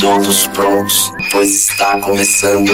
Todos prontos, pois está começando.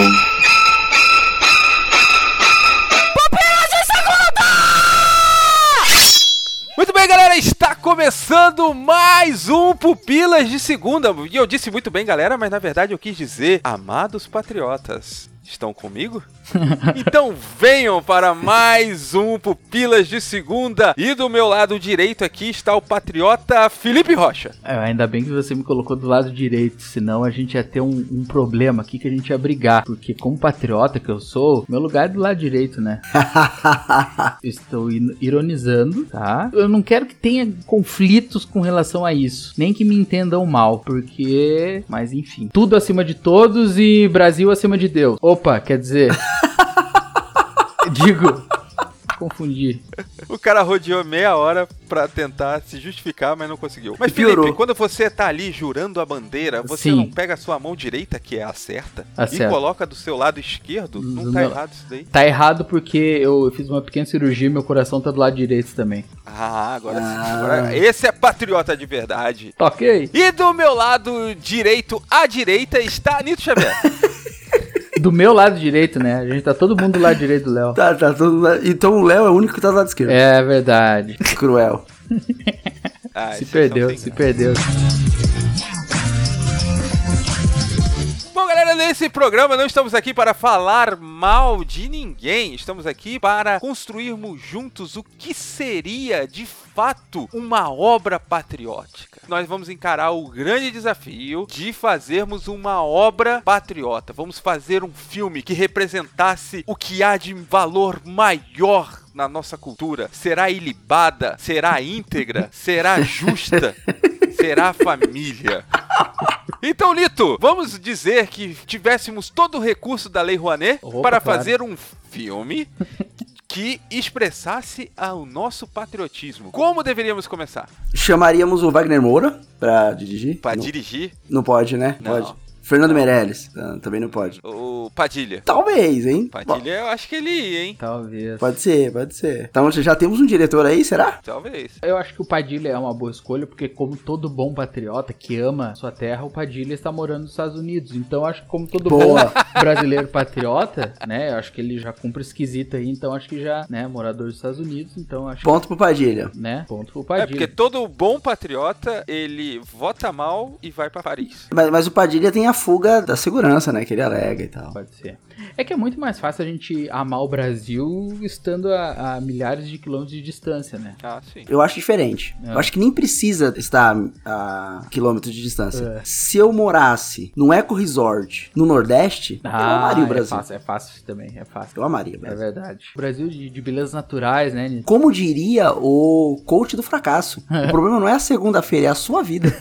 Muito bem, galera, está começando mais um Pupilas de Segunda. E eu disse muito bem, galera, mas na verdade eu quis dizer amados patriotas. Estão comigo? então venham para mais um Pupilas de Segunda. E do meu lado direito aqui está o patriota Felipe Rocha. É, ainda bem que você me colocou do lado direito, senão a gente ia ter um, um problema aqui que a gente ia brigar. Porque, como patriota que eu sou, meu lugar é do lado direito, né? Estou ironizando, tá? Eu não quero que tenha conflitos com relação a isso, nem que me entendam mal, porque. Mas enfim, tudo acima de todos e Brasil acima de Deus. Opa, quer dizer. Digo. Confundi. O cara rodeou meia hora pra tentar se justificar, mas não conseguiu. Mas E piorou. Felipe, quando você tá ali jurando a bandeira, você Sim. não pega a sua mão direita, que é a certa, A e coloca do seu lado esquerdo? Não Do tá meu- errado isso daí? Tá errado porque eu fiz uma pequena cirurgia e meu coração tá do lado direito também. Ah, agora sim. Ah. Agora, esse é patriota de verdade. Ok? E do meu lado direito, à direita, está Nito Xavier. Do meu lado direito, né? A gente tá todo mundo do lado direito do Léo. Tá, tá todo Então o Léo é o único que tá do lado esquerdo. É verdade. Cruel. Ah, Se perdeu, se perdeu. Galera, nesse programa não estamos aqui para falar mal de ninguém. Estamos aqui para construirmos juntos o que seria, de fato, uma obra patriótica. Nós vamos encarar o grande desafio de fazermos uma obra patriota. Vamos fazer um filme que representasse o que há de valor maior na nossa cultura. Será ilibada? Será íntegra? Será justa? Será família? Então, Lito, vamos dizer que tivéssemos todo o recurso da Lei Rouanet Opa, para claro. fazer um filme que expressasse o nosso patriotismo. Como deveríamos começar? Chamaríamos o Wagner Moura pra dirigir. Para dirigir não pode, né? Não. Pode. Fernando Meirelles. ah, também não pode. o Padilha. Talvez, hein? Padilha, eu acho que ele ia, hein? Talvez. Bom, pode ser, pode ser. Então já temos um diretor aí, será? Talvez. Eu acho que o Padilha é uma boa escolha, porque como todo bom patriota que ama sua terra, o Padilha está morando nos Estados Unidos. Então eu acho que como todo Boa. bom brasileiro patriota, né? Eu acho que ele já cumpre esquisito aí, então acho que já, né, morador dos Estados Unidos, então acho Ponto pro Padilha. que, né, ponto pro É Padilha. porque todo bom patriota, ele vota mal e vai para Paris. Mas, mas o Padilha tem a fuga da segurança, né? Que ele alega e tal. Pode ser. É que é muito mais fácil a gente amar o Brasil estando a, a milhares de quilômetros de distância, né? Ah, sim. Eu acho diferente. É. Eu acho que nem precisa estar a quilômetros de distância. É. Se eu morasse num eco resort no Nordeste, eu amaria o é Brasil. fácil, é fácil também, é fácil. Eu amaria o É Brasil. verdade. Brasil de, de belezas naturais, né? Como diria o coach do fracasso, o problema não é a segunda-feira, é a sua vida.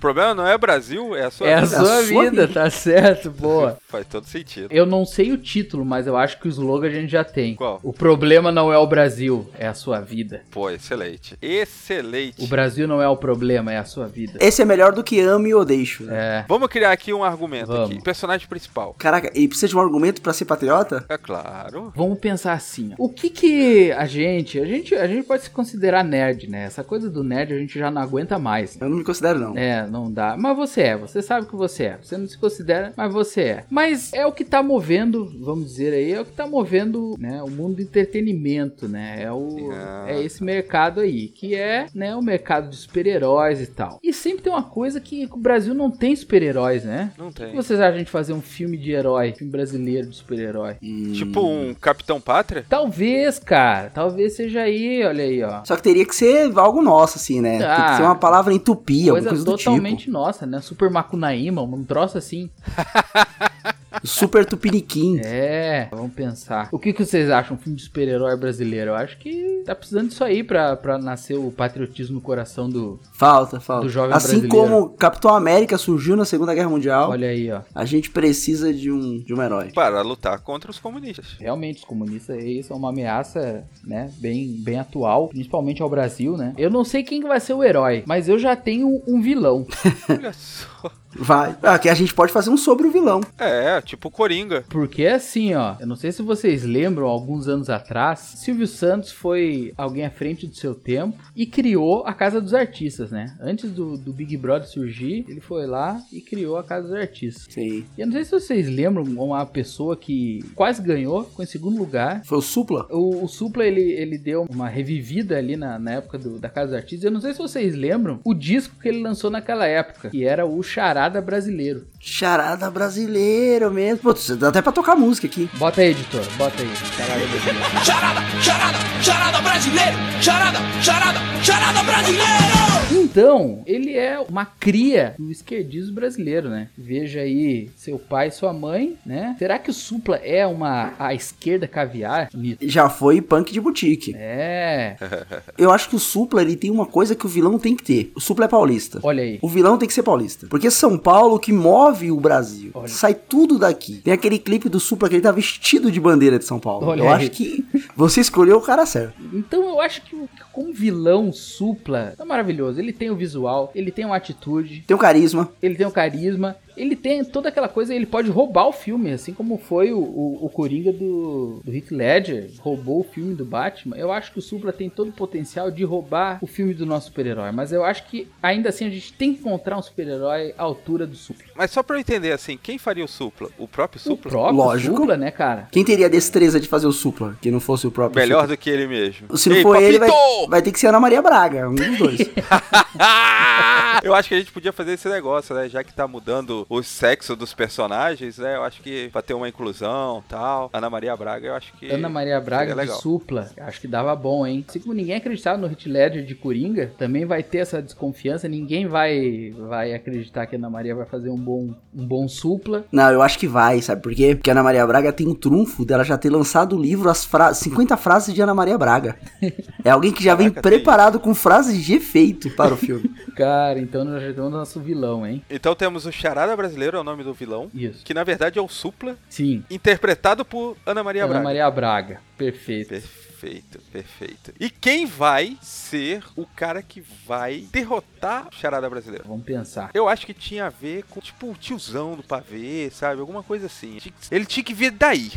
O problema não é o Brasil, é a sua É vida. sua, a sua vida, tá certo, boa. Faz todo sentido. Eu não sei o título, mas eu acho que o slogan a gente já tem. Qual? O problema não é o Brasil, é a sua vida. Pô, excelente. Excelente. O Brasil não é o problema, é a sua vida. Esse é melhor do que ame ou deixo. É. Vamos criar aqui um argumento Vamos. aqui. Personagem principal. Caraca, e precisa de um argumento pra ser patriota? É claro. Vamos pensar assim, ó. o que que a gente, a gente, a gente pode se considerar nerd, né? Essa coisa do nerd a gente já não aguenta mais. né? Eu não me considero, não. É, não dá. Mas você é, você sabe que você é. Você não se considera, mas você é. Mas é o que tá movendo, vamos dizer aí, é o que tá movendo, né, o mundo do entretenimento, né? É o Ah. é esse mercado aí, que é, né, o mercado de super-heróis e tal. E sempre tem uma coisa que o Brasil não tem super-heróis, né? Não O que tem. vocês acham de fazer um filme de herói, filme brasileiro de super-herói? Hum. Tipo um Capitão Pátria? Talvez, cara, talvez seja aí, olha aí, ó. Só que teria que ser algo nosso, assim, né? Tem Ah. que ser uma palavra em tupi, alguma Coisa coisa do totalmente tipo. nossa, né? Super Macunaíma, um troço assim. Super tupiniquim. É, vamos pensar. O que, que vocês acham? Um filme de super-herói brasileiro? Eu acho que tá precisando disso aí pra, pra nascer o patriotismo no coração do. Falta, falta. Do jovem assim brasileiro. como Capitão América surgiu na Segunda Guerra Mundial, Olha aí, ó. a gente precisa de um, de um herói. Para lutar contra os comunistas. Realmente, os comunistas aí são uma ameaça, né? Bem, bem atual, principalmente ao Brasil, né? Eu não sei quem que vai ser o herói, mas eu já tenho um vilão. Olha só. Vai. Aqui a gente pode fazer um sobre o vilão. É, tipo Coringa. Porque assim, ó, eu não sei se vocês lembram, alguns anos atrás, Silvio Santos foi alguém à frente do seu tempo e criou a Casa dos Artistas, né? Antes do, do Big Brother surgir, ele foi lá e criou a Casa dos Artistas. Sim. E eu não sei se vocês lembram uma pessoa que quase ganhou, ficou em segundo lugar. Foi o Supla? O, o Supla, ele, ele deu uma revivida ali na, na época do- da Casa dos Artistas. Eu não sei se vocês lembram o disco que ele lançou naquela época, que era o Charada Brasileiro. Charada brasileiro mesmo. Putz, dá até pra tocar música aqui. Bota aí, editor, bota aí. Charada Brasileiro. Charada, charada, charada brasileiro! Charada, charada, charada brasileiro! Então, ele é uma cria do esquerdismo brasileiro, né? Veja aí seu pai e sua mãe, né? Será que o Supla é uma a esquerda caviar? Já foi punk de boutique. É, Eu acho que o Supla, ele tem uma coisa que o vilão tem que ter. O Supla é paulista. olha aí. O vilão tem que ser paulista. Porque São Paulo que move o Brasil. Olha. Sai tudo daqui. Tem aquele clipe do Supla que ele tá vestido de bandeira de São Paulo. Olha eu aí. acho que você escolheu o cara certo. Então eu acho que como vilão Supla é maravilhoso. Ele tem o visual, ele tem uma atitude, Tem o carisma. ele tem o carisma, ele tem toda aquela coisa, ele pode roubar o filme, assim como foi o, o, o Coringa do, do Heath Ledger, roubou o filme do Batman. Eu acho que o Supla tem todo o potencial de roubar o filme do nosso super-herói, mas eu acho que ainda assim a gente tem que encontrar um super-herói à altura do Supla. Mas só pra eu entender assim, quem faria o Supla? O próprio O Supla? próprio Lógico. Supla, né, cara? Quem teria a destreza de fazer o Supla, que não fosse o próprio Melhor Supla? do que ele mesmo. Se não Ei, for ele, vai, papito! vai ter que ser Ana Maria Braga, um dos dois. eu acho que a gente podia fazer esse negócio, né? Já que tá mudando o sexo dos personagens, né? Eu acho que pra ter uma inclusão tal. Ana Maria Braga, eu acho que. Ana Maria Braga seria de. Supla, acho que dava bom, hein? Assim como ninguém acreditava no Hit Ledger de Coringa, também vai ter essa desconfiança, ninguém vai vai acreditar que a Ana Maria vai fazer um bom, um bom Supla. Não, eu acho que vai, sabe por quê? Porque a Ana Maria Braga tem um trunfo dela já ter lançado o livro as fra 50 frases de Ana Maria Braga. É alguém que já vem Caraca, tem preparado com frases de efeito para o filme. Cara, então nós já temos nosso vilão, hein? Então temos o Charada Brasileiro, é o nome do vilão. Isso. Que na verdade é o Supla, Sim. interpretado por Ana Maria Ana Braga. Maria Braga. Perfeito. Perfeito, perfeito. E quem vai ser o cara que vai derrotar o Charada Brasileiro? Vamos pensar. Eu acho que tinha a ver com, tipo, o tiozão do pavê, sabe? Alguma coisa assim. Ele tinha que vir daí.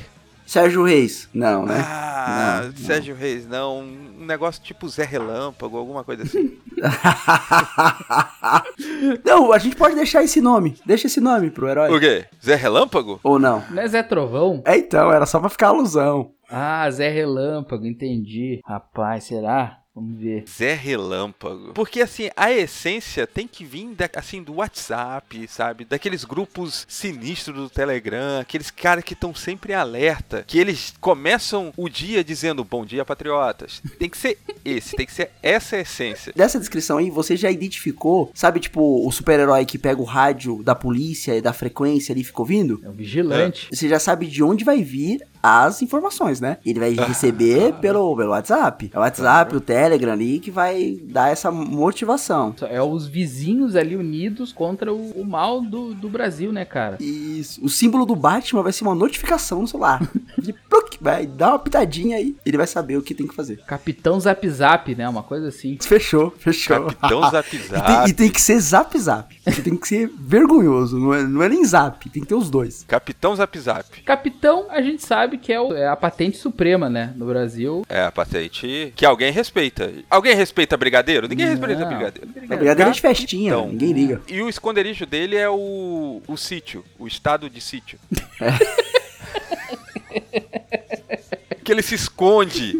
Sérgio Reis. Não, né? Ah, Não, não. Sérgio Reis, não. Um negócio tipo Zé Relâmpago, alguma coisa assim. não, a gente pode deixar esse nome. Deixa esse nome pro herói. o quê? Zé Relâmpago? Ou não? Não é Zé Trovão? É então, era só pra ficar alusão. Ah, Zé Relâmpago, entendi. Rapaz, será? Vamos ver. Zé Relâmpago. Porque, assim, a essência tem que vir, da- assim, do WhatsApp, sabe? Daqueles grupos sinistros do Telegram, aqueles caras que estão sempre em alerta, que eles começam o dia dizendo bom dia, patriotas. Tem que ser esse, tem que ser essa essência. Dessa descrição aí, você já identificou, sabe, tipo, o super-herói que pega o rádio da polícia e da frequência ali e fica ouvindo? É o Vigilante. Você já sabe de onde vai vir as informações, né? Ele vai receber pelo, pelo WhatsApp. É o WhatsApp, o Telegram ali que vai dar essa motivação. É os vizinhos ali unidos contra o, o mal do, do Brasil, né, cara? Isso. O símbolo do Batman vai ser uma notificação no celular. De pluc, vai dar uma pitadinha aí. Ele vai saber o que tem que fazer. Capitão Zap Zap, né? Uma coisa assim. Fechou, fechou. Capitão Zap E tem, Zap. e tem que ser zap zap. Tem que ser vergonhoso. Não é, não é nem zap. Tem que ter os dois. Capitão Zap Zap. Capitão, a gente sabe que é, o- é a patente suprema, né? No Brasil. É a patente que alguém respeita. Alguém respeita Brigadeiro? Ninguém respeita Não. Brigadeiro. A brigadeira é de festinha. Capitão. Ninguém liga. E o esconderijo dele é o, o sítio, o estado de sítio. que ele se esconde.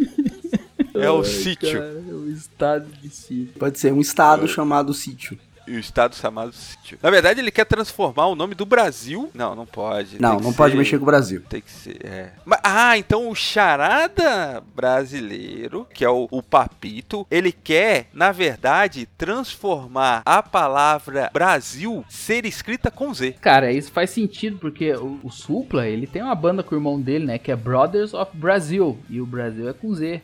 É o Ai, sítio. cara, o estado de sítio. Pode ser um estado chamado sítio. E o estado chamado sítio. Na verdade, ele quer transformar o nome do Brasil. Não, não pode. Não, não pode ser- mexer com o Brasil. Tem que ser, é. Ma- ah, então o charada brasileiro, que é o, o Papito, ele quer, na verdade, transformar a palavra Brasil ser escrita com Z. Cara, isso faz sentido, porque o, o Supla, ele tem uma banda com o irmão dele, né? Que é Brothers of Brazil. E o Brasil é com Z.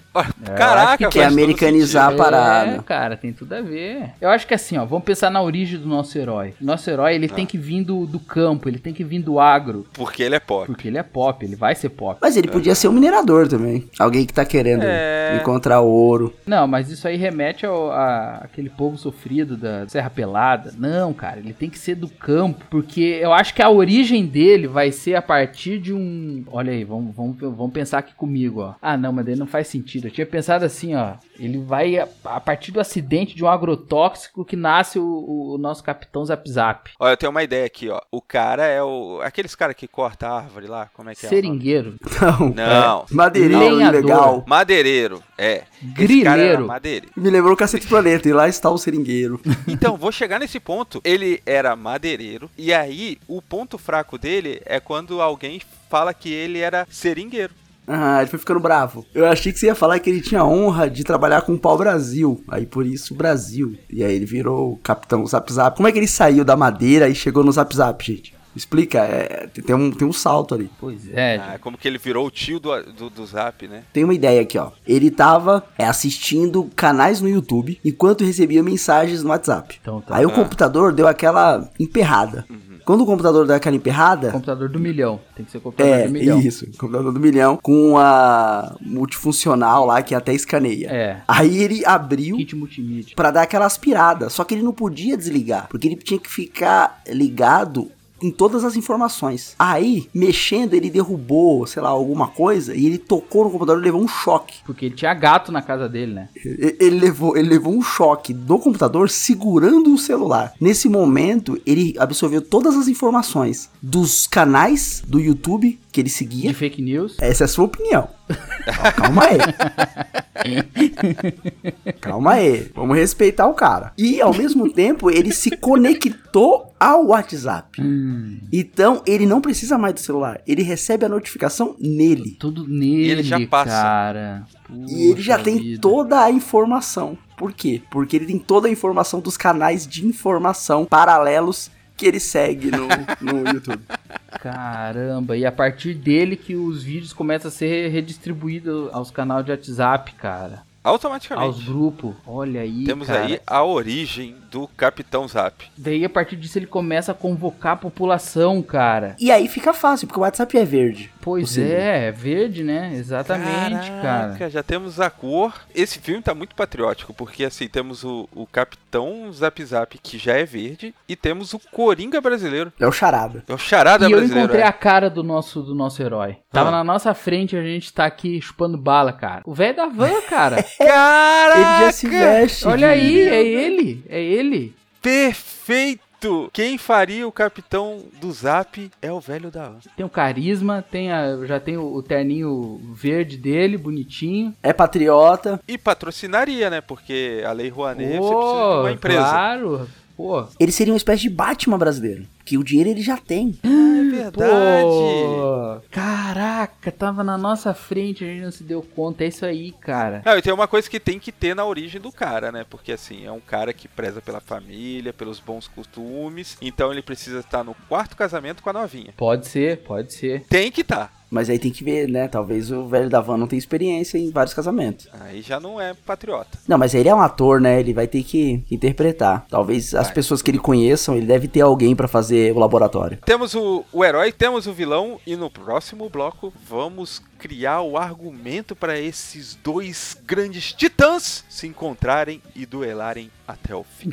Caraca, que quer americanizar a parada. É, cara, tem tudo a ver. Eu acho que assim, ó, vamos pensar pensar na origem do nosso herói. Nosso herói, ele tem que vir do, do campo, ele tem que vir do agro. Porque ele é pop. Porque ele é pop, ele vai ser pop. Mas ele podia ser um minerador também. Alguém que tá querendo É. encontrar ouro. Não, mas isso aí remete ao a, aquele povo sofrido da Serra Pelada. Não, cara, ele tem que ser do campo, porque eu acho que a origem dele vai ser a partir de um. Olha aí, vamos, vamos, vamos pensar aqui comigo, ó. Ah, não, mas daí não faz sentido. Eu tinha pensado assim, ó. Ele vai a, a partir do acidente de um agrotóxico que nasce o, o nosso capitão Zap Zap. Olha, eu tenho uma ideia aqui, ó. O cara é o. Aqueles cara que corta a árvore lá, como é que é? o? Seringueiro, Não. Não. Madeireiro Lenhador. ilegal. Madeireiro, é. Grileiro. madeireiro. Me lembrou o Cacete Planeta. E lá está o seringueiro. Então, vou chegar nesse ponto. Ele era madeireiro, e aí o ponto fraco dele é quando alguém fala que ele era seringueiro. Ah, ele foi ficando bravo. Eu achei que você ia falar que ele tinha honra de trabalhar com o pau Brasil. Aí por isso Brasil. E aí ele virou o capitão Zap Zap. Como é que ele saiu da madeira e chegou no Zap Zap, gente? Explica, é, tem, um, tem um salto ali. Pois é, Ah, como que ele virou o tio do, do, do Zap, né? Tem uma ideia aqui, ó. Ele tava é, assistindo canais no YouTube enquanto recebia mensagens no WhatsApp. Então tá. Aí o Ah. computador deu aquela emperrada. Quando o computador deu aquela emperrada, Computador do milhão. Tem que ser computador É, do milhão. isso, computador do milhão, com a multifuncional lá que até escaneia. É. Aí ele abriu Kit multimídia. pra dar aquela aspirada, só que ele não podia desligar, porque ele tinha que ficar ligado em todas as informações. Aí, mexendo, ele derrubou, sei lá, alguma coisa e ele tocou no computador e levou um choque. Porque ele tinha gato na casa dele, né? E- Ele levou, ele levou um choque do computador segurando o celular. Nesse momento, ele absorveu todas as informações dos canais do YouTube que ele seguia. De fake news. Essa é a sua opinião. Calma aí. Calma aí. Vamos respeitar o cara. E ao mesmo tempo, ele se conectou ao WhatsApp. Então, ele não precisa mais do celular. Ele recebe a notificação nele. Tudo nele, ele já passa. cara. E ele já Puxa tem vida. toda a informação. Por quê? Porque ele tem toda a informação dos canais de informação paralelos que ele segue no, no YouTube. Caramba, e a partir dele que os vídeos começam a ser redistribuídos aos canais de WhatsApp, cara. Aos Automaticamente. grupos. Olha aí, Temos cara. aí a origem do Capitão Zap. Daí a partir disso ele começa a convocar a população, cara. E aí fica fácil, porque o WhatsApp é verde. Pois é, é verde, né? Exatamente, cara. Caraca, já temos a cor. Esse filme tá muito patriótico, porque assim, temos o, o Capitão Zap Zap, que já é verde, e temos o Coringa brasileiro. É o charada. É o charada E eu brasileiro. encontrei é. a cara do nosso, do nosso herói. Tava Ah. na nossa frente, a gente tá aqui chupando bala, cara. O velho da van, cara. Caraca! Ele já se veste. Olha aí, é ele, é ele. Perfeito! Quem faria o Capitão do Zap é o velho da Van. Tem o carisma, tem a, já tem o, o terninho verde dele, bonitinho. É patriota. E patrocinaria, né? Porque a Lei Rouanet você precisa de uma empresa. claro. Pô, Ele seria uma espécie de Batman brasileiro. Que o dinheiro ele já tem. É verdade. pô. Caraca, tava na nossa frente, a gente não se deu conta. É isso aí, cara. Não, e tem uma coisa que tem que ter na origem do cara, né? Porque assim, é um cara que preza pela família, pelos bons costumes. Então ele precisa estar no quarto casamento com a novinha. Pode ser, pode ser. Tem que estar. Mas aí tem que ver, né? Talvez o velho da van não tenha experiência em vários casamentos. Aí já não é patriota. Não, mas ele é um ator, né? Ele vai ter que interpretar. Talvez as Vai. pessoas que ele conheçam, ele deve ter alguém pra fazer o laboratório. Temos o, o herói, temos o vilão, e no próximo bloco vamos criar o argumento para esses dois grandes titãs se encontrarem e duelarem até o fim.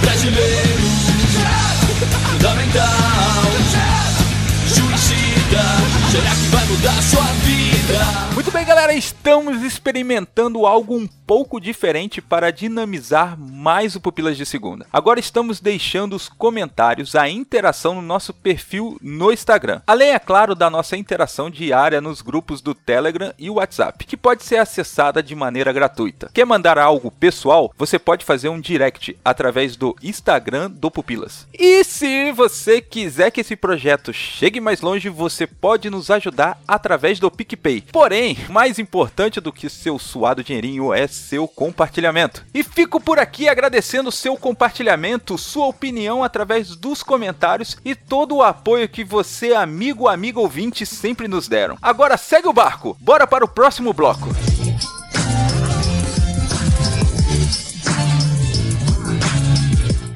Brasileiro, fundamental, suicida. Será que vai mudar sua vida? Muito bem, galera, estamos experimentando algo um pouco diferente para dinamizar mais o Pupilas de Segunda. Agora estamos deixando os comentários, a interação no nosso perfil no Instagram. Além, é claro, da nossa interação diária nos grupos do Telegram e WhatsApp, que pode ser acessada de maneira gratuita. Quer mandar algo pessoal? Você pode fazer um direct através do Instagram do Pupilas. E se você quiser que esse projeto chegue mais longe, você pode nos ajudar através do PicPay. Porém, mais importante do que seu suado dinheirinho é seu compartilhamento. E fico por aqui agradecendo seu compartilhamento, sua opinião através dos comentários e todo o apoio que você, amigo, amigo ouvinte, sempre nos deram. Agora segue o barco, bora para o próximo bloco.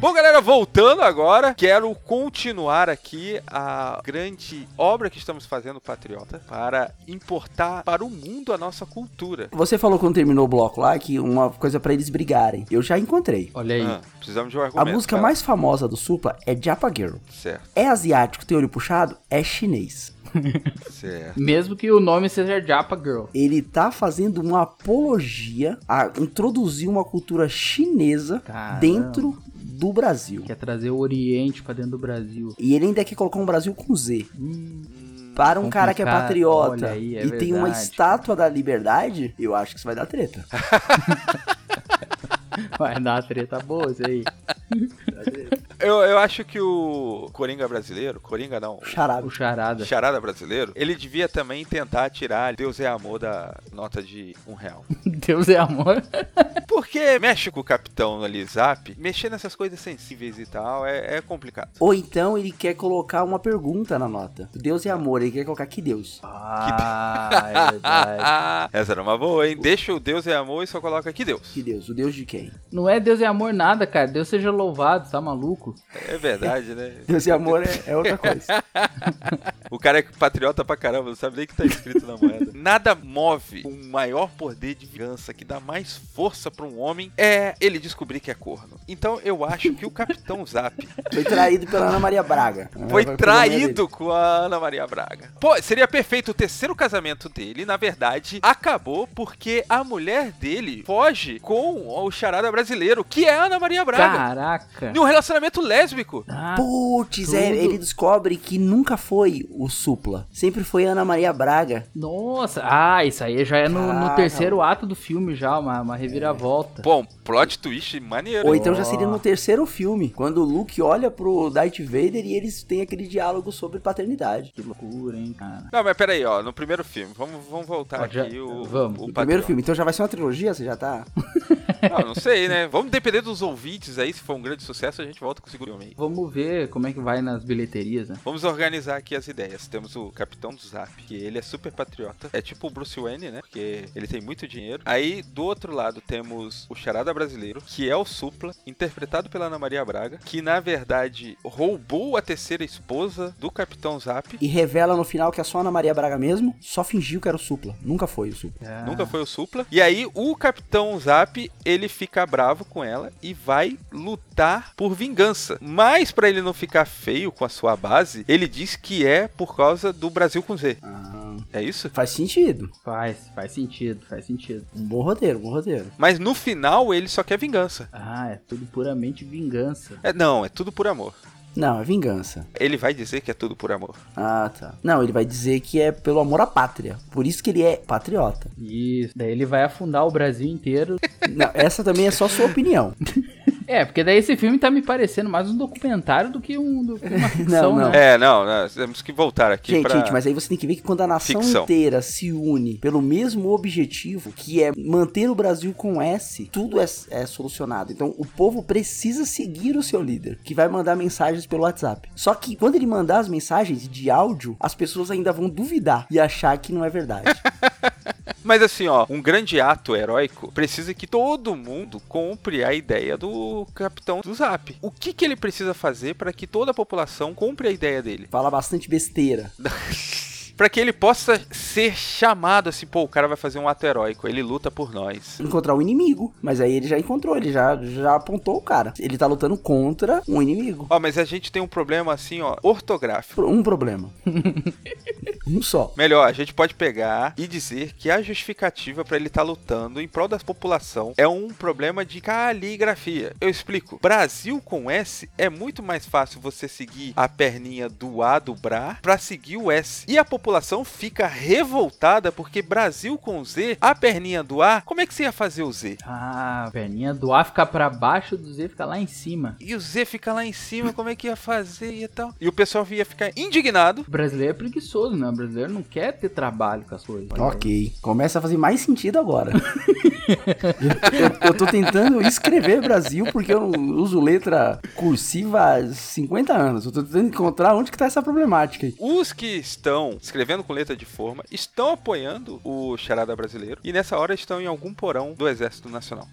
Bom, galera, voltando agora, quero continuar aqui a grande obra que estamos fazendo, Patriota, para importar para o mundo a nossa cultura. Você falou quando terminou o bloco lá que uma coisa pra eles brigarem. Eu já encontrei. Olha aí. Ah, precisamos de um A argumento. música cara. mais famosa do Supla é Japa Girl. Certo, É asiático, tem olho puxado? É chinês. certo. Mesmo que o nome seja Japa Girl. Ele tá fazendo uma apologia a introduzir uma cultura chinesa Caramba. dentro do Brasil. Quer trazer o Oriente pra dentro do Brasil. E ele ainda quer colocar um Brasil com Z. Para um cara que é patriota aí, é e tem uma verdade. estátua da liberdade, eu acho que isso vai dar treta. Vai dar uma treta boa isso aí. Eu, eu acho que o Coringa brasileiro, Coringa não, Charada. O charada. Charada brasileiro, ele devia também tentar tirar Deus é Amor da nota de um real. Deus é amor. Porque mexe com o capitão ali, Zap, mexer nessas coisas sensíveis e tal é, é complicado. Ou então ele quer colocar uma pergunta na nota. Deus é amor, ele quer colocar que Deus. Ah, é verdade. Ah, essa era uma boa, hein? Deixa o Deus é amor e só coloca aqui Deus. Que Deus? O Deus de quem? Não é Deus é amor nada, cara. Deus seja louvado, tá maluco? É verdade, né? Deus e amor é, é outra coisa. O cara é patriota pra caramba, não sabe nem o que tá escrito na moeda. Nada move o maior poder de vingança que dá mais força pra um homem é ele descobrir que é corno. Então eu acho que o Capitão Zap Foi traído pela Ana Maria Braga. foi traído com a Ana Maria Braga. Pô, seria perfeito o terceiro casamento dele, na verdade, acabou porque a mulher dele foge com o charada brasileiro, que é a Ana Maria Braga. Caraca. Em um relacionamento lésbico. Ah, Putz, é, ele descobre que nunca foi o Supla. Sempre foi a Ana Maria Braga. nossa. Ah, isso aí já é no, no terceiro ato do filme já, uma, uma reviravolta. Pô, um plot twist maneiro. Ou então já seria no terceiro filme, quando o Luke olha pro Darth Vader e eles têm aquele diálogo sobre paternidade. Que loucura, hein, cara. Não, mas peraí, ó, no primeiro filme, vamos, vamos voltar já- aqui o, vamos. o O primeiro filme, então já vai ser uma trilogia? Você já tá. Não, não sei, né? Vamos depender dos ouvintes aí, se for um grande sucesso, a gente volta com o segundo filme aí. Vamos ver como é que vai nas bilheterias, né? Vamos organizar aqui as ideias. Temos o Capitão do Zap, que ele é super patriota. É tipo o Bruce Wayne, né? Porque ele tem muito dinheiro. Aí, do outro lado, temos o Charada Brasileiro, que é o Supla, interpretado pela Ana Maria Braga, que na verdade roubou a terceira esposa do Capitão Zap. E revela no final que é só a Ana Maria Braga mesmo, só fingiu que era o Supla. Nunca foi o Supla. Ah, Nunca foi o Supla. E aí, o Capitão Zap, ele fica bravo com ela e vai lutar por vingança. Mas, pra ele não ficar feio com a sua base, ele diz que é por causa do Brasil com Z. Ah, É isso? faz sentido. Faz, faz sentido, faz sentido. Um bom roteiro, um bom roteiro. Mas no final, ele só quer vingança. Ah, é tudo puramente vingança. É, não, é tudo por amor. Não, é vingança. Ele vai dizer que é tudo por amor. Ah, tá. Não, ele vai dizer que é pelo amor à pátria. Por isso que ele é patriota. Isso. Daí ele vai afundar o Brasil inteiro. Não, essa também é só sua opinião. É, porque daí esse filme tá me parecendo mais um documentário do que, um, do que uma ficção, não. né? É, não, não, temos que voltar aqui Gente, pra... gente, mas aí você tem que ver que quando a nação Ficção. inteira se une pelo mesmo objetivo, que é manter o Brasil com S, tudo é, é solucionado. Então o povo precisa seguir o seu líder, que vai mandar mensagens pelo WhatsApp. Só que quando ele mandar as mensagens de áudio, as pessoas ainda vão duvidar e achar que não é verdade. Mas assim, ó, um grande ato heróico precisa que todo mundo compre a ideia do capitão do Zap. O que, que ele precisa fazer para que toda a população compre a ideia dele? Fala bastante besteira. Para que ele possa ser chamado assim, pô, o cara vai fazer um ato heróico, ele luta por nós. Encontrar o inimigo. Mas aí ele já encontrou, ele já, já apontou o cara. Ele tá lutando contra um inimigo. Ó, mas a gente tem um problema assim, ó, ortográfico. Um problema. um só. Melhor, a gente pode pegar e dizer que a justificativa para ele estar lutando em prol da população é um problema de caligrafia. Eu explico. Brasil com S é muito mais fácil você seguir a perninha do A do Bra para seguir o S. E a população fica revoltada porque Brasil com Z, a perninha do A, como é que você ia fazer o Z? Ah, a perninha do A fica pra baixo, do Z fica lá em cima. E o Z fica lá em cima, como é que ia fazer e tal? E o pessoal ia ficar indignado. O brasileiro é preguiçoso, né? O brasileiro não quer ter trabalho com as coisas. Ok, começa a fazer mais sentido agora. eu, eu- eu tô tentando escrever Brasil porque eu não uso letra cursiva há 50 anos. Eu tô tentando encontrar onde que tá essa problemática aí. Os que estão escrevendo com letra de forma estão apoiando o Charada brasileiro e nessa hora estão em algum porão do Exército Nacional.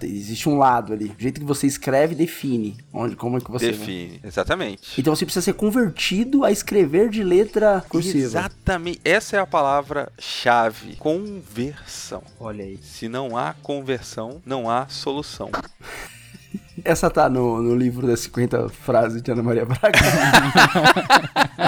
Existe um lado ali. O jeito que você escreve define onde, como é que você. Define, exatamente. Então você precisa ser convertido a escrever de letra cursiva. Exatamente. Essa é a palavra-chave. Conversão. Olha aí. Se não há conversão, não há solução. Essa tá no, no livro das 50 frases de Ana Maria Braga.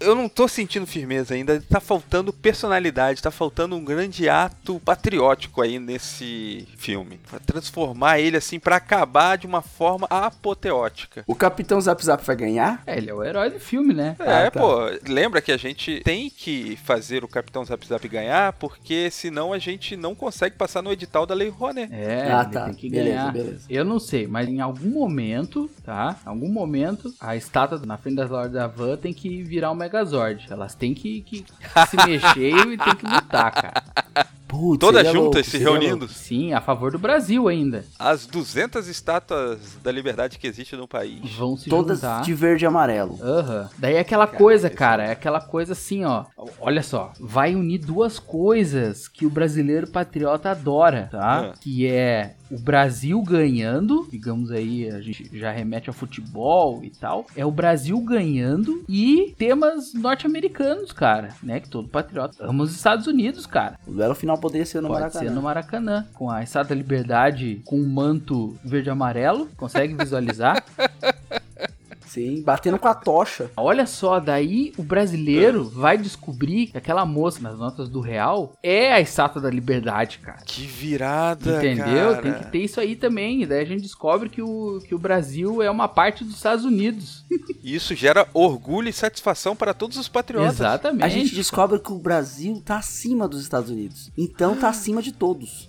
Eu não tô sentindo firmeza ainda, tá faltando personalidade, tá faltando um grande ato patriótico aí nesse filme. Pra transformar ele assim, pra acabar de uma forma apoteótica. o Capitão Zap Zap vai ganhar? É, ele é o herói do filme, né? É, Ah, tá. pô, lembra que a gente tem que fazer o Capitão Zap Zap ganhar, porque senão a gente não consegue passar no edital da Lei Rouanet. É, Ah, ele tá. tem que Beleza, ganhar. beleza. Eu não sei, mas em algum momento, tá? Em algum momento, a estátua na frente das lojas da Van tem que virar um Megazord. Elas têm que, que se mexer e tem que lutar, cara. Putz, Todas juntas louco, se reunindo. Sim, a favor do Brasil ainda. As 200 estátuas da liberdade que existem no país. Vão se louco. Todas juntar. de verde e amarelo. Aham. Daí é aquela coisa, esse cara, é aquela coisa assim, ó. Olha só, vai unir duas coisas que o brasileiro patriota adora, tá? Ah. Que é o Brasil ganhando, digamos aí, a gente já remete ao futebol e tal. É o Brasil ganhando e temas norte-americanos, cara, né? Que todo patriota ama os Estados Unidos, cara. O duelo final poderia ser no Pode Maracanã. ser no Maracanã, com a Estátua da Liberdade com um manto verde e amarelo. Consegue visualizar? Sim, batendo com a tocha. Olha só, daí o brasileiro vai descobrir que aquela moça nas notas do real é a estátua da liberdade, cara. Que virada, Entendeu? cara. Tem que ter isso aí também. E daí a gente descobre que o, que o Brasil é uma parte dos Estados Unidos. E Isso gera orgulho e satisfação para todos os patriotas. Exatamente. A gente descobre que o Brasil tá acima dos Estados Unidos. Então tá acima de todos.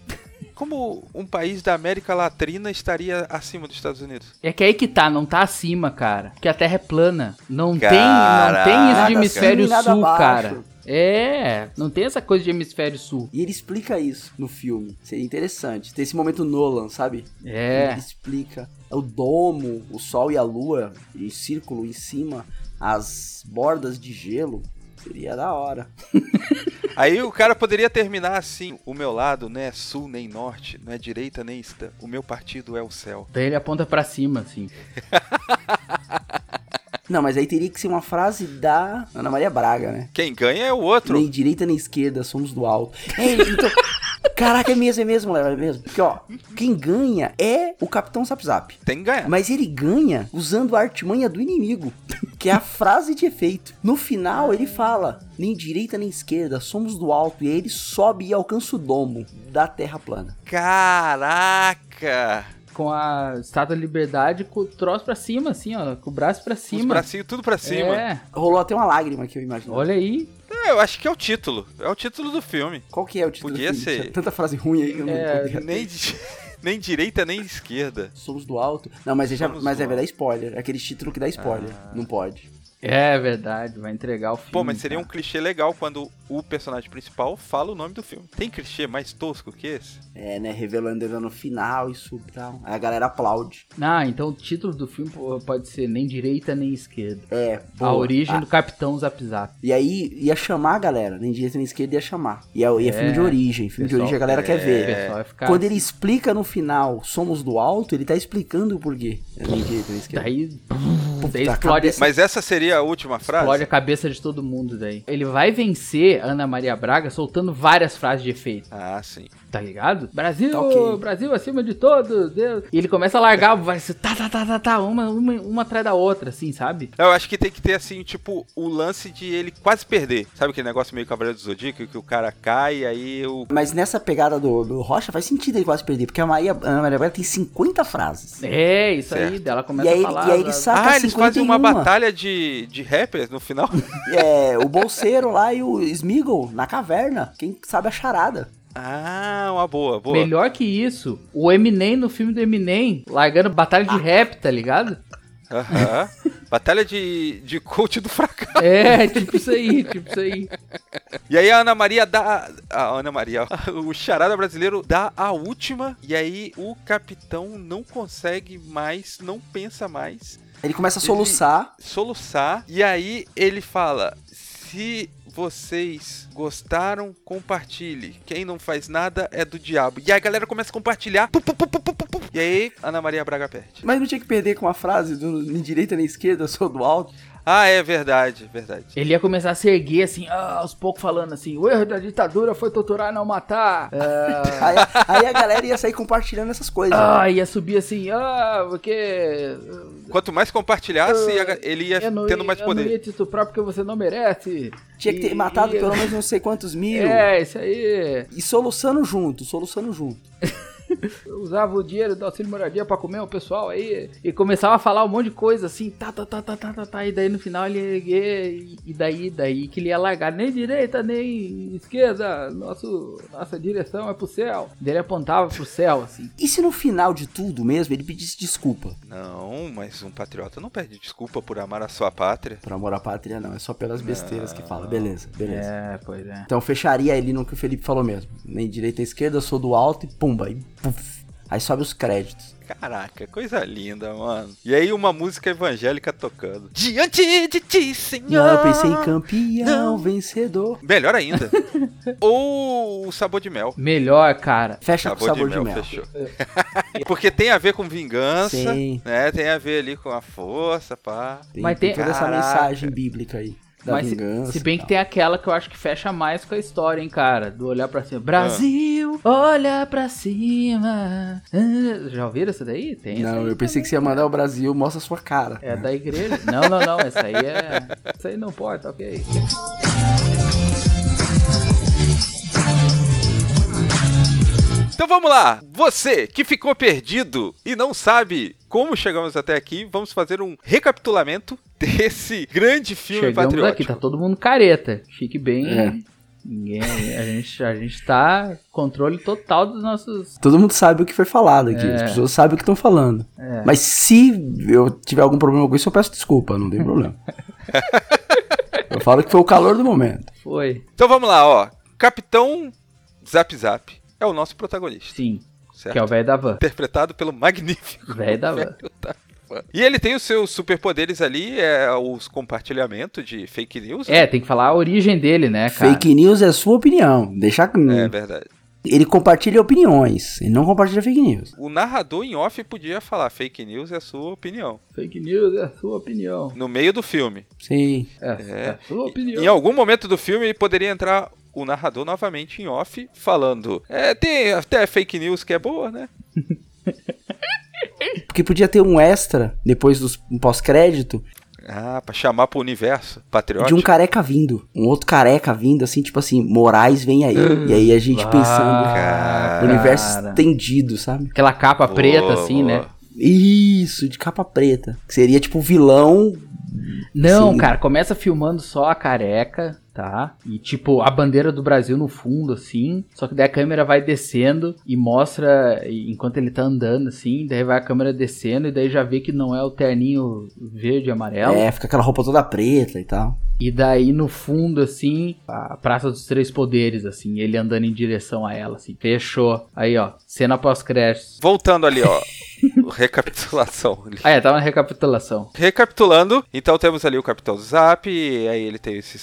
Como um país da América Latina estaria acima dos Estados Unidos? É que aí que tá, não tá acima, cara. Porque a Terra é plana. Não tem, não Caraca. tem isso de hemisfério nada sul, abaixo. cara. É, não tem essa coisa de hemisfério sul. E ele explica isso no filme. Seria interessante. Tem esse momento Nolan, sabe? É. Ele explica o domo, o sol e a lua em círculo em cima, as bordas de gelo. Seria da hora. Aí o cara poderia terminar assim: o meu lado não é sul nem norte, não é direita nem esquerda. O meu partido é o céu. Daí ele aponta pra cima, assim. Não, mas aí teria que ser uma frase da Ana Maria Braga, né? Quem ganha é o outro. Nem direita nem esquerda, somos do alto. É, então. Caraca, é mesmo, é mesmo, Léo, é mesmo. Porque, ó, quem ganha é o Capitão Zap Zap. Tem que ganhar. Mas ele ganha usando a artimanha do inimigo, que é a frase de efeito. No final, ele fala: nem direita nem esquerda, somos do alto. E aí ele sobe e alcança o domo da Terra plana. Caraca! Com a estátua da liberdade com o troço pra cima, assim, ó. Com o braço pra Os cima. bracinhos tudo pra cima. É, Rolou até uma lágrima que eu imagino. olha aí. É, eu acho que é o título. É o título do filme. Qual que é o título? Podia do filme? ser. Tinha tanta frase ruim aí que eu não É, podia- Nem, nem direita nem esquerda. Somos do alto. Não, mas, é já, mas é vai dar spoiler. Aquele título que dá spoiler. Não pode. É verdade, vai entregar o filme. Pô, mas seria um cara. clichê legal quando o personagem principal fala o nome do filme. Tem clichê mais tosco que esse? É, né? Revelando ele no final, isso e tal. Aí a galera aplaude. Ah, então o título do filme pode ser nem direita nem esquerda. É, A boa. origem Ah, do Capitão Zap Zap. E aí ia chamar a galera, nem direita nem esquerda ia chamar. E é, é filme de origem, filme de pessoal- origem a galera quer O ver. pessoal vai ficar Quando ele assim. explica no final, somos do alto, ele tá explicando o porquê. É nem direita nem esquerda. Daí, Puta, explode, cabeça- Mas essa seria a última frase? explode a cabeça de todo mundo daí. Ele vai vencer Ana Maria Braga soltando várias frases de efeito. Ah, sim. Tá ligado? Brasil, Tá ok. Brasil acima de todos. Deus. E ele começa a largar, vai ser tá, tá, tá, tá, tá, uma, uma, uma atrás da outra, assim, sabe? Eu acho que tem que ter, assim, tipo, o lance de ele quase perder. Sabe aquele negócio meio Cavaleiro do Zodíaco, que o cara cai e aí o... Mas nessa pegada do, do Rocha faz sentido ele quase perder, porque a Maria, a Ana Maria Braga tem 50 frases. É, isso aí. Certo. Daí ela E começa aí, a falar. e aí ele saca Ah, eles fazem uma 51. batalha de, de rappers no final? É, o bolseiro lá e o Smeagol na caverna. Quem sabe a charada. ah, uma boa, boa. Melhor que isso, o Eminem no filme do Eminem, largando batalha de rap, tá ligado? Aham. Batalha de, de coach do fracasso. É, tipo isso aí, tipo isso aí. E aí a Ana Maria dá. A Ana Maria, o charada brasileiro dá a última. E aí o capitão não consegue mais, não pensa mais, Ele começa a soluçar. soluçar. E aí ele fala: se vocês gostaram, compartilhe. Quem não faz nada é do diabo. E aí a galera começa a compartilhar. Pu, pu, pu. E aí, Ana Maria Braga perde. Mas não tinha que perder com a frase do nem direita nem esquerda, sou do alto. Ah, é verdade, verdade. Ele ia começar a se erguer assim, ah, aos poucos falando assim, o erro da ditadura foi torturar e não matar. Ah, Aí, aí a galera ia sair compartilhando essas coisas. ah, ia subir assim, ah, porque Quanto mais compartilhasse, a ga- ele ia tendo mais eu não ia poder. te estuprar porque você não merece. Tinha que ter E- matado e- pelo menos não sei quantos mil. É, isso aí. E soluçando junto, soluçando junto. Eu usava o dinheiro do auxílio moradia pra comer o pessoal aí. E começava a falar um monte de coisa assim, tá, tá, tá, tá, tá, tá, tá. E daí no final ele e e daí, daí que ele ia largar. Nem direita, nem esquerda. Nosso, nossa direção é pro céu. Daí ele apontava pro céu, assim. E se no final de tudo mesmo ele pedisse desculpa? Não, mas um patriota não pede desculpa por amar a sua pátria. Por amor à pátria, não. É só pelas besteiras que fala. Beleza, beleza. É, pois é. Então fecharia ali no que o Felipe falou mesmo. Nem direita nem esquerda, eu sou do alto e pumba. E puf. Aí sobe os créditos. Caraca, coisa linda, mano. E aí uma música evangélica tocando. Diante de ti, Senhor. Não, eu pensei em campeão, Não. vencedor. Melhor ainda. Ou o sabor de mel. Melhor, cara. Fecha com sabor de mel. fechou. Porque tem a ver com vingança, Sim. né? Tem a ver ali com a força, pá. Tem, Mas tem toda essa Caraca. mensagem bíblica aí. Da Mas se, vingança. se bem e que tem aquela que eu acho que fecha mais com a história, hein, cara. Do olhar pra cima. Brasil, olha pra cima. Ah, Já ouviram essa daí? Tem essa Não, aí eu pensei que você ia mandar o Brasil, mostra a sua cara. É da igreja. Não, não, não. Essa aí é. Essa aí não pode, tá ok. Então vamos lá. Você que ficou perdido e não sabe como chegamos até aqui, vamos fazer um recapitulamento desse grande filme Chegamos patriótico. aqui, tá todo mundo careta. Fique bem. É. Ninguém. A gente, a gente tá controle total dos nossos. Todo mundo sabe o que foi falado aqui. É. As pessoas sabem o que estão falando. É. Mas se eu tiver algum problema com isso, eu peço desculpa, não tem problema. eu falo que foi o calor do momento. Foi. Então vamos lá, ó. Capitão Zap Zap é o nosso protagonista, Sim. certo? Que é o velho da van. Interpretado pelo magnífico Velho da van. da E ele tem os seus superpoderes ali, é os compartilhamento de fake news. É, tem que falar a origem dele, né, cara? Fake news é sua opinião. Deixa. É verdade. Ele compartilha opiniões. Ele não compartilha fake news. O narrador em off podia falar fake news é a sua opinião. Fake news é a sua opinião. No meio do filme. Sim. É, é a sua opinião. Em algum momento do filme ele poderia entrar o narrador novamente em off falando: É, tem até fake news que é boa, né? Porque podia ter um extra depois dos um pós-crédito Ah, pra chamar pro universo de patriótico. um careca vindo. Um outro careca vindo, assim, tipo assim, Moraes vem aí. E aí a gente pensando. Cara. universo estendido, sabe? Aquela capa Boa, preta, assim, boa. né? Isso, de capa preta. Que seria tipo o vilão. Não, Sim. cara, começa filmando só a careca, tá? E tipo, a bandeira do Brasil no fundo, assim. Só que daí a câmera vai descendo e mostra, enquanto ele tá andando, assim, daí vai a câmera descendo e daí já vê que não é o terninho verde e amarelo. É, fica aquela roupa toda preta e tal. E daí no fundo, assim, a Praça dos Três Poderes, assim, ele andando em direção a ela, assim. Fechou. Aí, ó, cena pós-créditos. Voltando ali, ó. Recapitulação. Ah, é, tá uma recapitulação. Recapitulando, então temos ali o Capitão Zap, e aí ele tem esses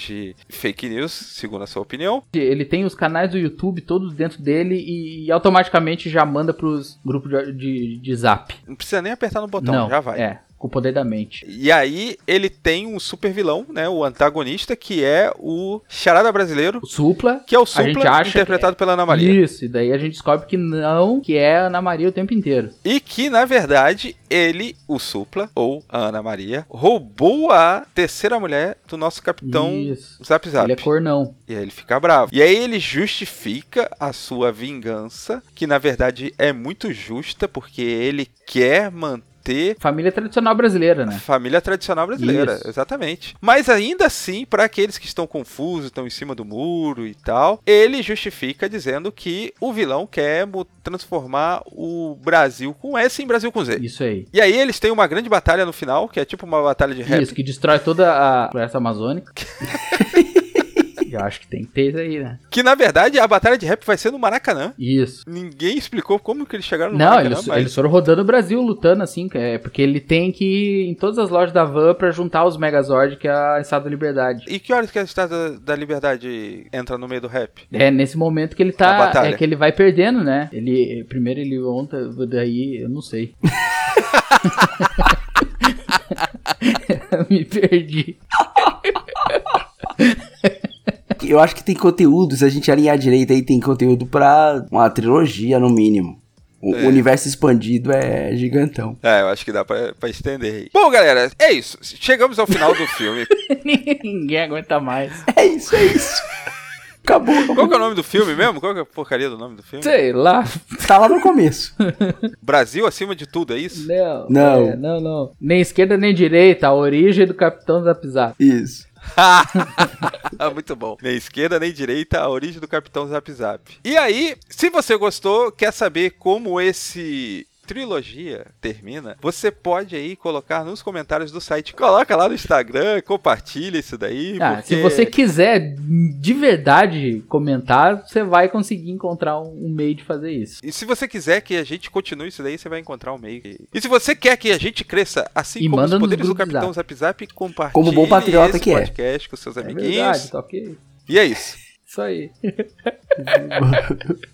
de fake news, segundo a sua opinião. Ele tem os canais do YouTube todos dentro dele e, automaticamente já manda pros grupos de, de, de zap. Não precisa nem apertar no botão, Não, já vai. É, com o poder da mente. E aí ele tem um super vilão, né? O antagonista, que é o Charada Brasileiro, O Supla. que é o Supla acha interpretado que pela Ana é- Maria. Isso, e daí a gente descobre que não, que é a Ana Maria o tempo inteiro. E que, na verdade, ele, o Supla, ou a Ana Maria, roubou a terceira mulher do nosso capitão Isso. Zap Zap. Ele é cornão. E aí ele fica bravo. E aí ele justifica a sua vingança, que na verdade é muito justa, porque ele quer manter Família tradicional brasileira, né? família tradicional brasileira, Isso. exatamente. Mas ainda assim, para aqueles que estão confusos, estão em cima do muro e tal, ele justifica dizendo que o vilão quer transformar o Brasil com S em Brasil com Z. Isso aí. E aí eles têm uma grande batalha no final, que é tipo uma batalha de rap. Isso, que destrói toda a floresta amazônica. Eu acho que tem que ter isso aí, né? Que na verdade a batalha de rap vai ser no Maracanã. Isso. Ninguém explicou como que eles chegaram no Não, Maracanã. eles, mas- eles foram rodando o Brasil lutando assim, é, porque ele tem que ir em todas as lojas da Van pra juntar os Megazord que é a Estado da Liberdade. E que horas que a Estátua da Liberdade entra no meio do rap? É nesse momento que ele tá. É que ele vai perdendo, né? Ele. Primeiro ele ontem, daí eu não sei. Me perdi. Eu acho que tem conteúdo, se a gente alinhar direito aí, tem conteúdo pra uma trilogia, no mínimo. O É. universo expandido é gigantão. É, eu acho que dá pra, pra estender aí. Bom, galera, é isso. Chegamos ao final do filme. Ninguém aguenta mais. É isso, é isso. Acabou. Qual que é o nome do filme mesmo? Qual que é a porcaria do nome do filme? Sei lá. Tá lá no começo. Brasil acima de tudo, é isso? Não. Não. é, não, não. Nem esquerda nem direita. A origem do Capitão Zap Zap. Isso. Muito bom. Nem esquerda nem direita, a origem do Capitão Zap Zap. E aí, se você gostou, quer saber como esse trilogia termina, você pode aí colocar nos comentários do site. Coloca lá no Instagram, compartilha isso daí. Ah, porque... se você quiser de verdade comentar, você vai conseguir encontrar um, meio de fazer isso. E se você quiser que a gente continue isso daí, você vai encontrar um meio. E se você quer que a gente cresça assim E como os poderes do Capitão Zap. Zap compartilhe Como bom patriota esse que é. podcast com seus É amiguinhos. verdade, tá ok? E é isso. Isso aí.